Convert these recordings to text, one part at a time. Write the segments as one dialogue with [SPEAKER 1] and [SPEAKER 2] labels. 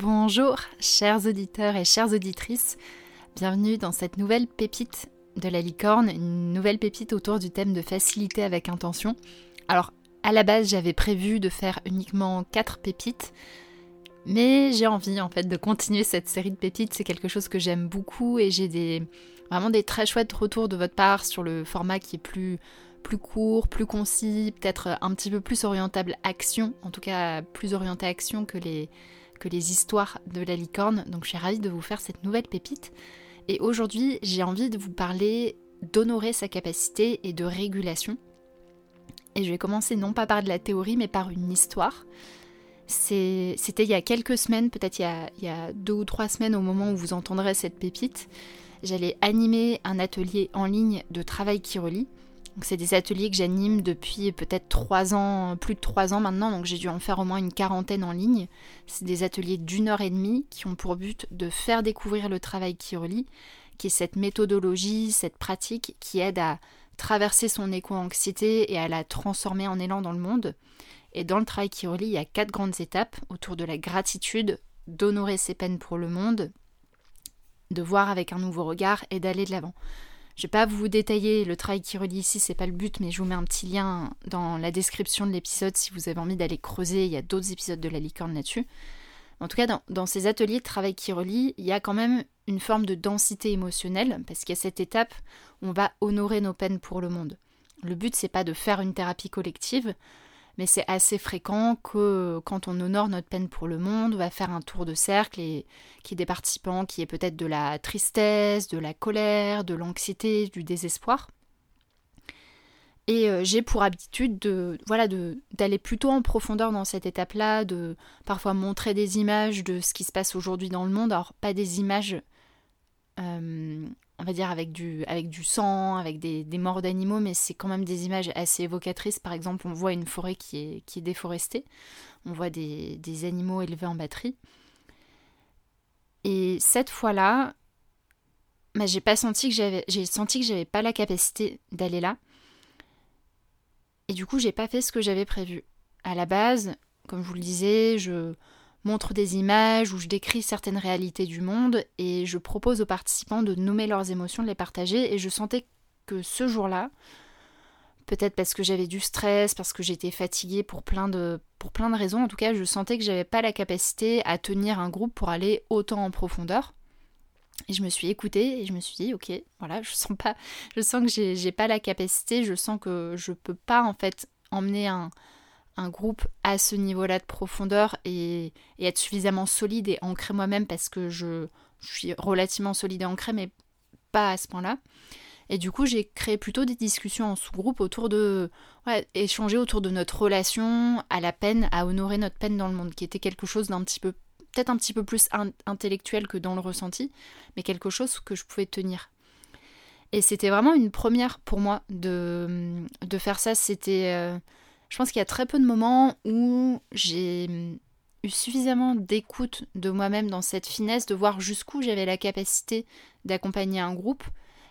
[SPEAKER 1] Bonjour, chers auditeurs et chères auditrices. Bienvenue dans cette nouvelle pépite de la licorne, une nouvelle pépite autour du thème de facilité avec intention. Alors, à la base, j'avais prévu de faire uniquement 4 pépites, mais j'ai envie en fait de continuer cette série de pépites. C'est quelque chose que j'aime beaucoup et j'ai des vraiment des très chouettes retours de votre part sur le format qui est plus plus court, plus concis, peut-être un petit peu plus orientable action, en tout cas plus orienté action que les, que les histoires de la licorne. Donc je suis ravie de vous faire cette nouvelle pépite. Et aujourd'hui, j'ai envie de vous parler d'honorer sa capacité et de régulation. Et je vais commencer non pas par de la théorie, mais par une histoire. C'était il y a quelques semaines, peut-être il, il, y a deux ou trois semaines au moment où vous entendrez cette pépite. J'allais animer un atelier en ligne de travail qui relie c'est des ateliers que j'anime depuis peut-être trois ans, plus de trois ans maintenant, donc j'ai dû en faire au moins une quarantaine en ligne. C'est des ateliers d'une heure et demie qui ont pour but de faire découvrir le travail qui relie, qui est cette méthodologie, cette pratique qui aide à traverser son éco-anxiété et à la transformer en élan dans le monde. Et dans le travail qui relie, il y a quatre grandes étapes autour de la gratitude, d'honorer ses peines pour le monde, de voir avec un nouveau regard et d'aller de l'avant. Je vais pas vous détailler le travail qui relie ici, c'est pas le but, mais je vous mets un petit lien dans la description de l'épisode si vous avez envie d'aller creuser. Il y a d'autres épisodes de la licorne là-dessus. En tout cas, dans, ces ateliers de travail qui relie, il y a quand même une forme de densité émotionnelle, parce a cette étape on va honorer nos peines pour le monde. Le but, c'est pas de faire une thérapie collective, mais c'est assez fréquent que quand on honore notre peine pour le monde, on va faire un tour de cercle et qu'il y ait des participants qui aient peut-être de la tristesse, de la colère, de l'anxiété, du désespoir. Et euh, j'ai pour habitude de voilà d'aller plutôt en profondeur dans cette étape-là, de parfois montrer des images de ce qui se passe aujourd'hui dans le monde. Alors pas des images euh, on va dire avec du, sang, avec des, morts d'animaux, mais c'est quand même des images assez évocatrices. Par exemple, on voit une forêt qui est, déforestée, on voit des, animaux élevés en batterie. Et cette fois-là, bah, j'ai senti que j'avais, j'ai senti que j'avais pas la capacité d'aller là. Et du coup, j'ai pas fait ce que j'avais prévu. À la base, comme je vous le disais, je, montre des images où je décris certaines réalités du monde et je propose aux participants de nommer leurs émotions, de les partager et je sentais que ce jour-là, peut-être parce que j'avais du stress, parce que j'étais fatiguée pour plein de pour plein de raisons, en tout cas, je sentais que j'avais pas la capacité à tenir un groupe pour aller autant en profondeur. Et je me suis écoutée et je me suis dit, ok, voilà, je sens pas, je sens que j'ai pas la capacité, je sens que je peux pas en fait emmener un, un groupe à ce niveau-là de profondeur et, être suffisamment solide et ancré moi-même parce que je, suis relativement solide et ancré mais pas à ce point-là. Et du coup, j'ai créé plutôt des discussions en sous-groupe autour de. échanger autour de notre relation à la peine, à honorer notre peine dans le monde, qui était quelque chose d'un petit peu. peut-être un petit peu plus intellectuel que dans le ressenti, mais quelque chose que je pouvais tenir. Et c'était vraiment une première pour moi de, de faire ça. C'était. Euh, je pense qu'il y a très peu de moments où j'ai eu suffisamment d'écoute de moi-même dans cette finesse de voir jusqu'où j'avais la capacité d'accompagner un groupe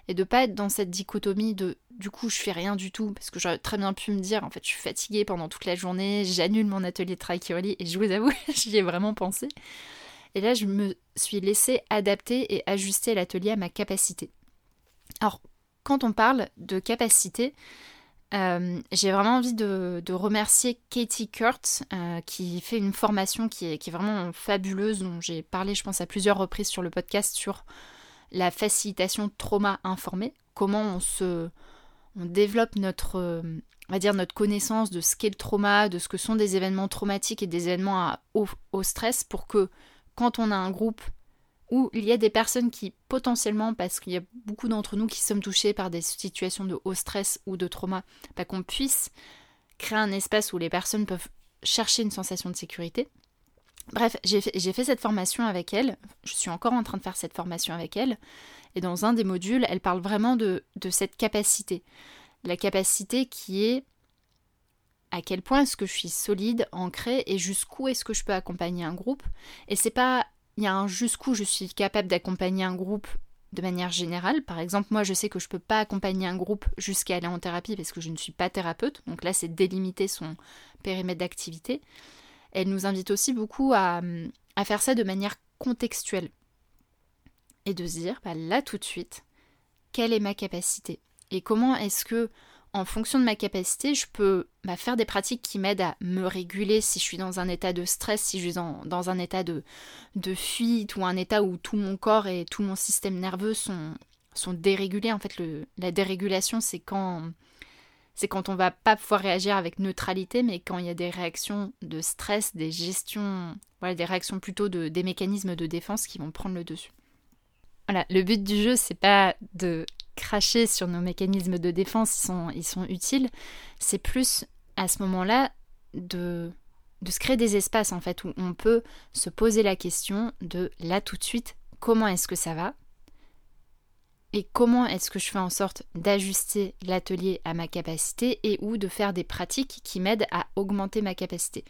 [SPEAKER 1] et de pas être dans cette dichotomie de du coup je fais rien du tout parce que j'aurais très bien pu me dire en fait je suis fatiguée pendant toute la journée, j'annule mon atelier de travail et je vous avoue j'y ai vraiment pensé. Et là je me suis laissée adapter et ajuster l'atelier à ma capacité. Alors quand on parle de capacité, euh, j'ai vraiment envie de, remercier Katie Kurt euh, qui fait une formation qui est, vraiment fabuleuse dont j'ai parlé je pense à plusieurs reprises sur le podcast sur la facilitation trauma informée, comment on se on développe notre on va dire notre connaissance de ce qu'est le trauma, de ce que sont des événements traumatiques et des événements au stress pour que quand on a un groupe où il y a des personnes qui potentiellement, parce qu'il y a beaucoup d'entre nous qui sommes touchés par des situations de haut stress ou de trauma, bah, qu'on puisse créer un espace où les personnes peuvent chercher une sensation de sécurité. Bref, j'ai fait, cette formation avec elle, je suis encore en train de faire cette formation avec elle, et dans un des modules, elle parle vraiment de, cette capacité. La capacité qui est à quel point est-ce que je suis solide, ancrée, et jusqu'où est-ce que je peux accompagner un groupe. Et c'est pas il y a un jusqu'où je suis capable d'accompagner un groupe de manière générale. Par exemple, moi, je sais que je ne peux pas accompagner un groupe jusqu'à aller en thérapie parce que je ne suis pas thérapeute. Donc là, c'est délimiter son périmètre d'activité. Elle nous invite aussi beaucoup à, à faire ça de manière contextuelle et de se dire bah, là tout de suite, quelle est ma capacité et comment est-ce que en fonction de ma capacité, je peux bah, faire des pratiques qui m'aident à me réguler si je suis dans un état de stress, si je suis dans, un état de, de, fuite ou un état où tout mon corps et tout mon système nerveux sont, sont dérégulés. En fait, la dérégulation, c'est quand, c'est quand on va pas pouvoir réagir avec neutralité, mais quand il y a des réactions de stress, des gestions, voilà, des réactions plutôt de, des mécanismes de défense qui vont prendre le dessus. Voilà, le but du jeu, c'est pas de cracher sur nos mécanismes de défense, ils sont, ils sont utiles. C'est plus à ce moment-là de, de se créer des espaces en fait où on peut se poser la question de là tout de suite, comment est-ce que ça va et comment est-ce que je fais en sorte d'ajuster l'atelier à ma capacité et ou de faire des pratiques qui m'aident à augmenter ma capacité.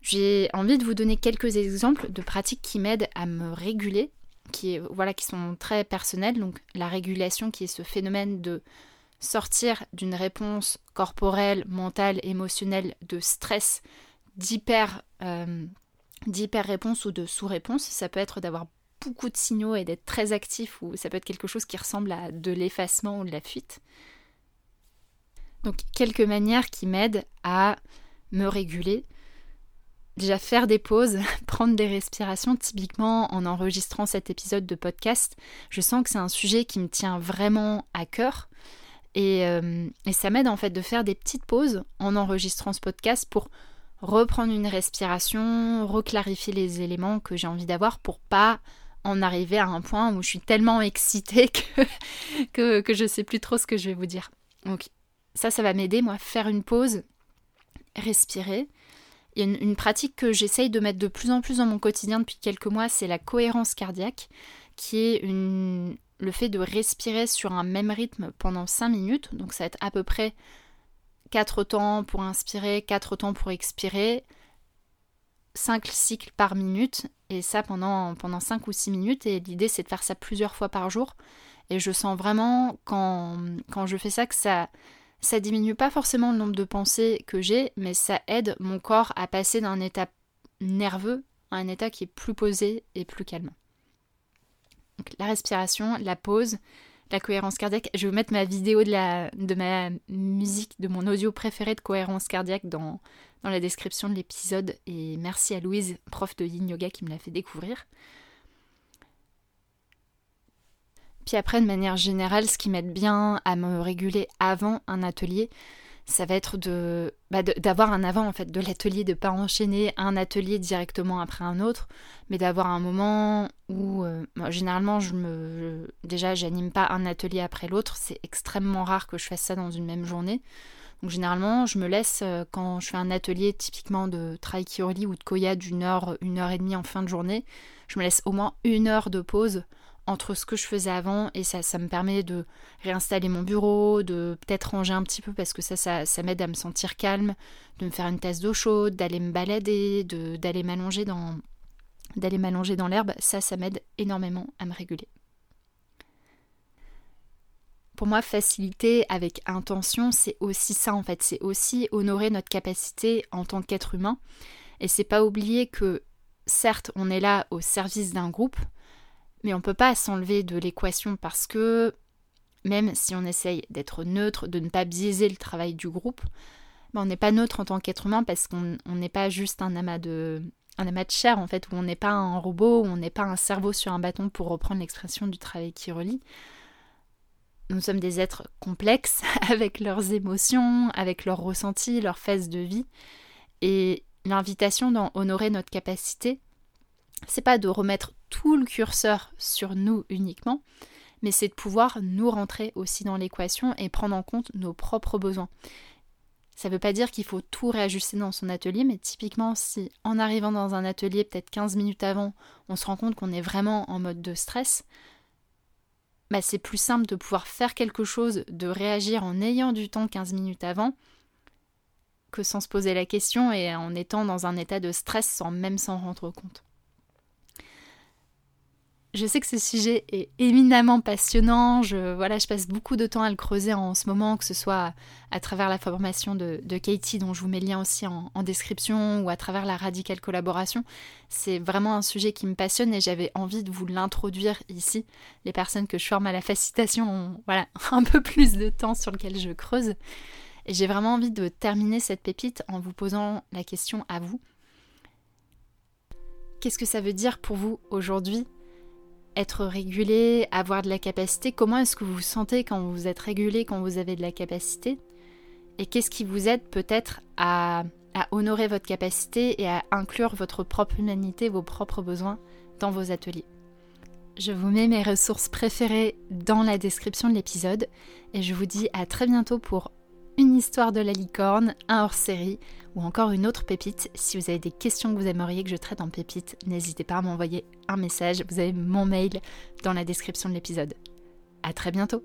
[SPEAKER 1] J'ai envie de vous donner quelques exemples de pratiques qui m'aident à me réguler qui, sont très personnelles. Donc la régulation qui est ce phénomène de sortir d'une réponse corporelle, mentale, émotionnelle de stress, d'hyper euh, réponse ou de sous-réponse. Ça peut être d'avoir beaucoup de signaux et d'être très actif ou ça peut être quelque chose qui ressemble à de l'effacement ou de la fuite. Donc quelques manières qui m'aident à me réguler déjà faire des pauses, prendre des respirations. Typiquement, en enregistrant cet épisode de podcast, je sens que c'est un sujet qui me tient vraiment à cœur. Et, euh, et ça m'aide en fait de faire des petites pauses en enregistrant ce podcast pour reprendre une respiration, reclarifier les éléments que j'ai envie d'avoir pour pas en arriver à un point où je suis tellement excitée que, que, que je sais plus trop ce que je vais vous dire. Donc ça, ça va m'aider, moi, faire une pause, respirer, il y a une, pratique que j'essaye de mettre de plus en plus dans mon quotidien depuis quelques mois, c'est la cohérence cardiaque, qui est le fait de respirer sur un même rythme pendant 5 minutes. Donc ça va être à peu près 4 temps pour inspirer, 4 temps pour expirer, 5 cycles par minute, et ça pendant, pendant 5 ou 6 minutes. Et l'idée c'est de faire ça plusieurs fois par jour. Et je sens vraiment quand je fais ça que ça, ça diminue pas forcément le nombre de pensées que j'ai, mais ça aide mon corps à passer d'un état nerveux à un état qui est plus posé et plus calme. Donc, la respiration, la pause, la cohérence cardiaque. Je vais vous mettre ma vidéo de, ma musique, de mon audio préféré de cohérence cardiaque dans, dans la description de l'épisode. Et merci à Louise, prof de yin yoga, qui me l'a fait découvrir. Puis après, de manière générale, ce qui m'aide bien à me réguler avant un atelier, ça va être bah, d'avoir un avant en fait de l'atelier, de pas enchaîner un atelier directement après un autre, mais d'avoir un moment où euh, généralement je me déjà j'anime pas un atelier après l'autre, c'est extrêmement rare que je fasse ça dans une même journée. Donc généralement je me laisse euh, quand je fais un atelier typiquement de Traikiroli ou de Koya d'une heure, une heure et demie en fin de journée, je me laisse au moins une heure de pause entre ce que je faisais avant et ça, ça me permet de réinstaller mon bureau, de peut-être ranger un petit peu parce que ça, ça, m'aide à me sentir calme, de me faire une tasse d'eau chaude, d'aller me balader, d'aller m'allonger dans d'aller m'allonger dans l'herbe, ça, ça m'aide énormément à me réguler. Pour moi, faciliter avec intention, c'est aussi ça en fait, c'est aussi honorer notre capacité en tant qu'être humain. Et c'est pas oublier que certes, on est là au service d'un groupe, mais on ne peut pas s'enlever de l'équation parce que même si on essaye d'être neutre, de ne pas biaiser le travail du groupe, ben, on n'est pas neutre en tant qu'être humain parce qu'on n'est pas juste un amas de un amas de chair en fait, où on n'est pas un robot, où on n'est pas un cerveau sur un bâton pour reprendre l'expression du travail qui relie. Nous sommes des êtres complexes avec leurs émotions, avec leurs ressentis, leurs phases de vie. Et l'invitation dans honorer notre capacité, c'est pas de remettre tout le curseur sur nous uniquement, mais c'est de pouvoir nous rentrer aussi dans l'équation et prendre en compte nos propres besoins. Ça ne veut pas dire qu'il faut tout réajuster dans son atelier, mais typiquement si en arrivant dans un atelier peut-être 15 minutes avant, on se rend compte qu'on est vraiment en mode de stress, bah c'est plus simple de pouvoir faire quelque chose, de réagir en ayant du temps 15 minutes avant, que sans se poser la question et en étant dans un état de stress sans même s'en rendre compte. Je sais que ce sujet est éminemment passionnant. Je, voilà, je passe beaucoup de temps à le creuser en ce moment, que ce soit à travers la formation de, Katie, dont je vous mets le lien aussi en, description, ou à travers la radicale collaboration. C'est vraiment un sujet qui me passionne et j'avais envie de vous l'introduire ici. Les personnes que je forme à la facilitation ont un peu plus de temps sur lequel je creuse. Et j'ai vraiment envie de terminer cette pépite en vous posant la question à vous. Qu'est-ce que ça veut dire pour vous aujourd'hui être régulé, avoir de la capacité Comment est-ce que vous vous sentez quand vous êtes régulé, quand vous avez de la capacité? Et qu'est-ce qui vous aide peut-être à, honorer votre capacité et à inclure votre propre humanité, vos propres besoins dans vos ateliers? Je vous mets mes ressources préférées dans la description de l'épisode et je vous dis à très bientôt pour histoire de la licorne, un hors-série ou encore une autre pépite. Si vous avez des questions que vous aimeriez que je traite en pépite, n'hésitez pas à m'envoyer un message. Vous avez mon mail dans la description de l'épisode. À très bientôt